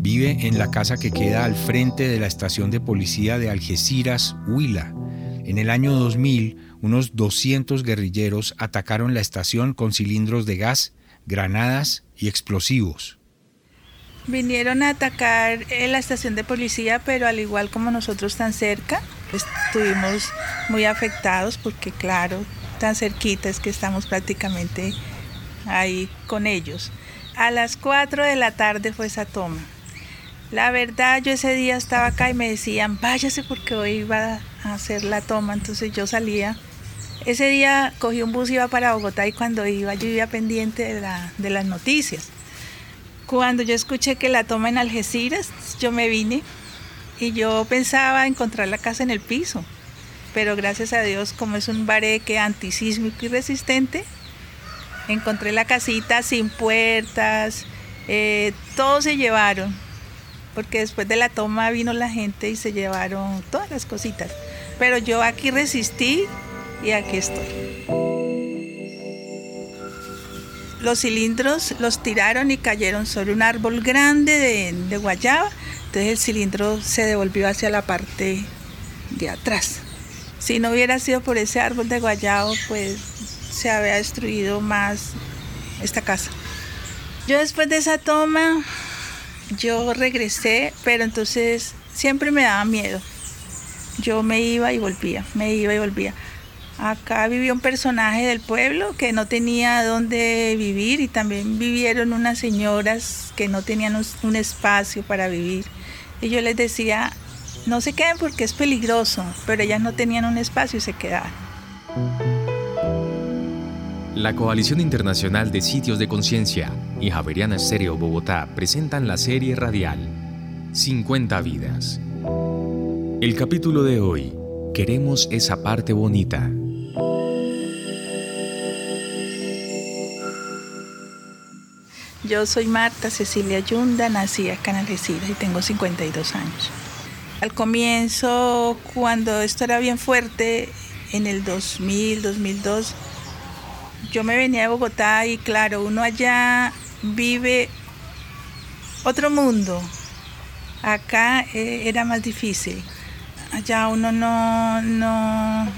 vive en la casa que queda al frente de la estación de policía de Algeciras, Huila. En el año 2000, unos 200 guerrilleros atacaron la estación con cilindros de gas, granadas y explosivos. Vinieron a atacar la estación de policía, pero al igual como nosotros tan cerca, estuvimos muy afectados porque claro, tan cerquita es que estamos prácticamente ahí con ellos. A las 4 de la tarde fue esa toma. La verdad, yo ese día estaba acá y me decían, váyase porque hoy iba a hacer la toma. Entonces yo salía. Ese día cogí un bus y iba para Bogotá y cuando iba yo iba pendiente de, las noticias. Cuando yo escuché que la toma en Algeciras, yo me vine y yo pensaba encontrar la casa en el piso. Pero gracias a Dios, como es un bareque antisísmico y resistente, encontré la casita sin puertas, eh, todos se llevaron porque después de la toma vino la gente y se llevaron todas las cositas. Pero yo aquí resistí y aquí estoy. Los cilindros los tiraron y cayeron sobre un árbol grande de, guayaba, entonces el cilindro se devolvió hacia la parte de atrás. Si no hubiera sido por ese árbol de guayabo, pues se había destruido más esta casa. Yo después de esa toma yo regresé, pero entonces siempre me daba miedo. Yo me iba y volvía, me iba y volvía. Acá vivía un personaje del pueblo que no tenía dónde vivir y también vivieron unas señoras que no tenían un espacio para vivir. Y yo les decía, no se queden porque es peligroso, pero ellas no tenían un espacio y se quedaron. La Coalición Internacional de Sitios de Conciencia y Javeriana Estéreo Bogotá presentan la serie radial 50 vidas. El capítulo de hoy, Queremos esa parte bonita. Yo soy Marta Cecilia Yunda, nací acá en Algeciras y tengo 52 años. Al comienzo, cuando esto era bien fuerte, en el 2000, 2002, yo me venía de Bogotá y claro, uno allá vive otro mundo. Acá eh, era más difícil. Allá uno no, no,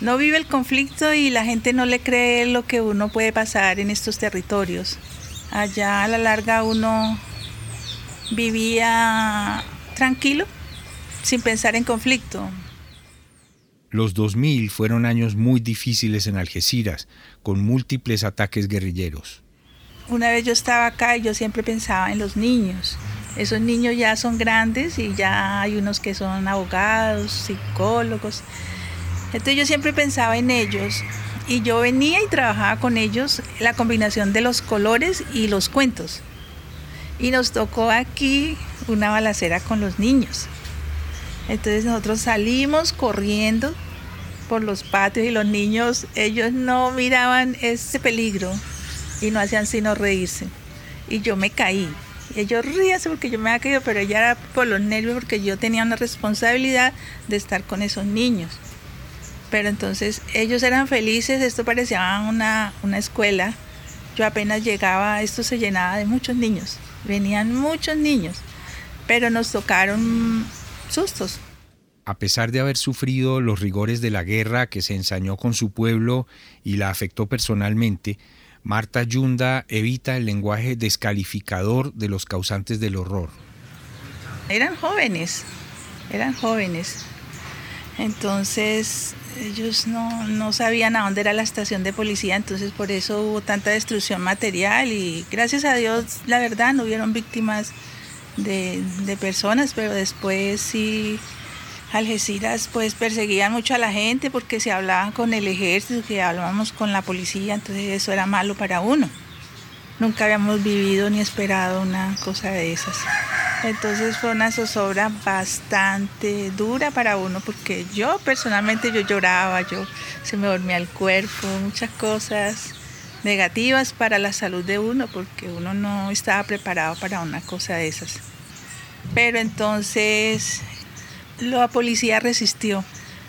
no vive el conflicto y la gente no le cree lo que uno puede pasar en estos territorios. Allá a la larga uno vivía tranquilo, sin pensar en conflicto. Los 2000 fueron años muy difíciles en Algeciras, con múltiples ataques guerrilleros. Una vez yo estaba acá y yo siempre pensaba en los niños. Esos niños ya son grandes y ya hay unos que son abogados, psicólogos. Entonces yo siempre pensaba en ellos y yo venía y trabajaba con ellos la combinación de los colores y los cuentos. Y nos tocó aquí una balacera con los niños. Entonces nosotros salimos corriendo por los patios y los niños, ellos no miraban ese peligro y no hacían sino reírse. Y yo me caí. Ellos ríanse porque yo me había caído, pero ya era por los nervios porque yo tenía una responsabilidad de estar con esos niños. Pero entonces ellos eran felices, esto parecía una, una escuela. Yo apenas llegaba, esto se llenaba de muchos niños, venían muchos niños, pero nos tocaron sustos. A pesar de haber sufrido los rigores de la guerra que se ensañó con su pueblo y la afectó personalmente, Marta Yunda evita el lenguaje descalificador de los causantes del horror. Eran jóvenes, eran jóvenes. Entonces ellos no, no, sabían a dónde era la estación de policía, entonces por eso hubo tanta destrucción material y gracias a Dios, la verdad, no hubieron víctimas de, personas, pero después sí Algeciras pues perseguían mucho a la gente porque se hablaban con el ejército, que hablábamos con la policía, entonces eso era malo para uno. Nunca habíamos vivido ni esperado una cosa de esas. Entonces fue una zozobra bastante dura para uno porque yo personalmente yo lloraba, yo se me dormía el cuerpo, muchas cosas negativas para la salud de uno porque uno no estaba preparado para una cosa de esas. Pero entonces la policía resistió,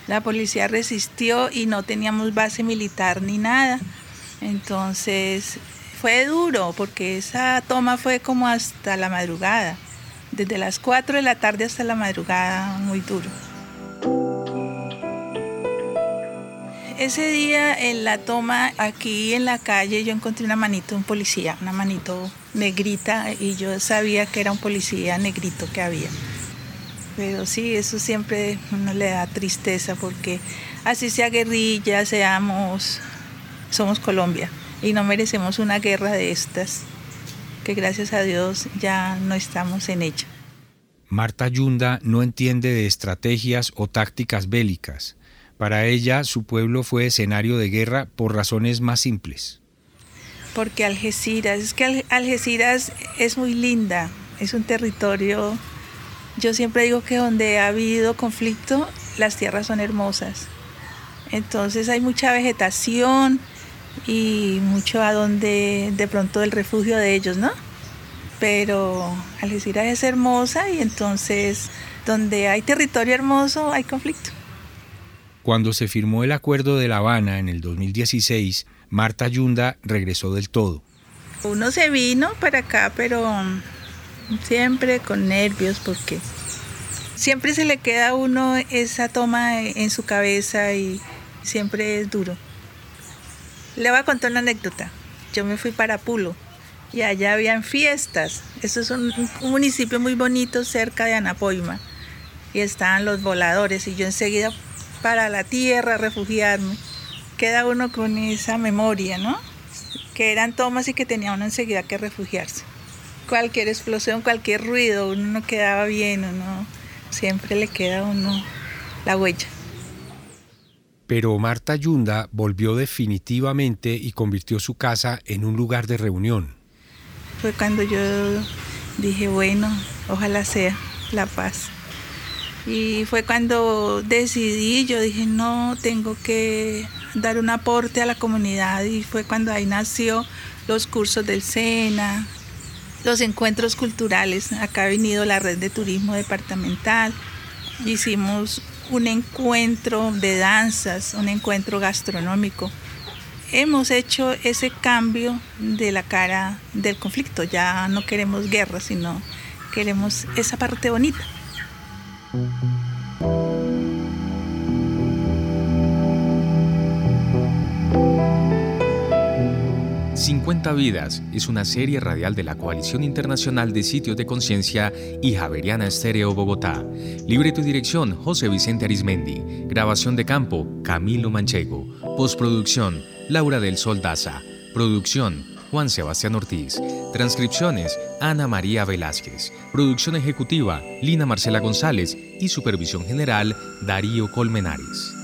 la policía resistió y no teníamos base militar ni nada. Entonces fue duro porque esa toma fue como hasta la madrugada desde las 4 de la tarde hasta la madrugada, muy duro. Ese día en la toma, aquí en la calle, yo encontré una manito un policía, una manito negrita, y yo sabía que era un policía negrito que había. Pero sí, eso siempre uno le da tristeza porque así sea guerrilla, seamos, somos Colombia y no merecemos una guerra de estas que gracias a Dios ya no estamos en ella. Marta Yunda no entiende de estrategias o tácticas bélicas. Para ella, su pueblo fue escenario de guerra por razones más simples. Porque Algeciras, es que Algeciras es muy linda, es un territorio, yo siempre digo que donde ha habido conflicto, las tierras son hermosas. Entonces hay mucha vegetación, y mucho a donde de pronto el refugio de ellos, ¿no? Pero Algeciras es hermosa y entonces donde hay territorio hermoso hay conflicto. Cuando se firmó el acuerdo de La Habana en el 2016, Marta Yunda regresó del todo. Uno se vino para acá, pero siempre con nervios porque siempre se le queda a uno esa toma en su cabeza y siempre es duro. Le voy a contar una anécdota. Yo me fui para Pulo y allá habían fiestas. Eso es un, municipio muy bonito cerca de Anapoima. Y estaban los voladores y yo enseguida para la tierra refugiarme. Queda uno con esa memoria, ¿no? Que eran tomas y que tenía uno enseguida que refugiarse. Cualquier explosión, cualquier ruido, uno no quedaba bien, uno siempre le queda a uno la huella. Pero Marta Yunda volvió definitivamente y convirtió su casa en un lugar de reunión. Fue cuando yo dije, bueno, ojalá sea la paz. Y fue cuando decidí, yo dije, no, tengo que dar un aporte a la comunidad y fue cuando ahí nació los cursos del SENA, los encuentros culturales. Acá ha venido la red de turismo departamental. Hicimos un encuentro de danzas, un encuentro gastronómico. Hemos hecho ese cambio de la cara del conflicto. Ya no queremos guerra, sino queremos esa parte bonita. 50 Vidas es una serie radial de la Coalición Internacional de Sitios de Conciencia y Javeriana Estéreo Bogotá. Libreto y dirección José Vicente Arismendi. Grabación de campo Camilo Manchego. Postproducción Laura del Sol Daza. Producción Juan Sebastián Ortiz. Transcripciones Ana María Velázquez. Producción ejecutiva Lina Marcela González y supervisión general Darío Colmenares.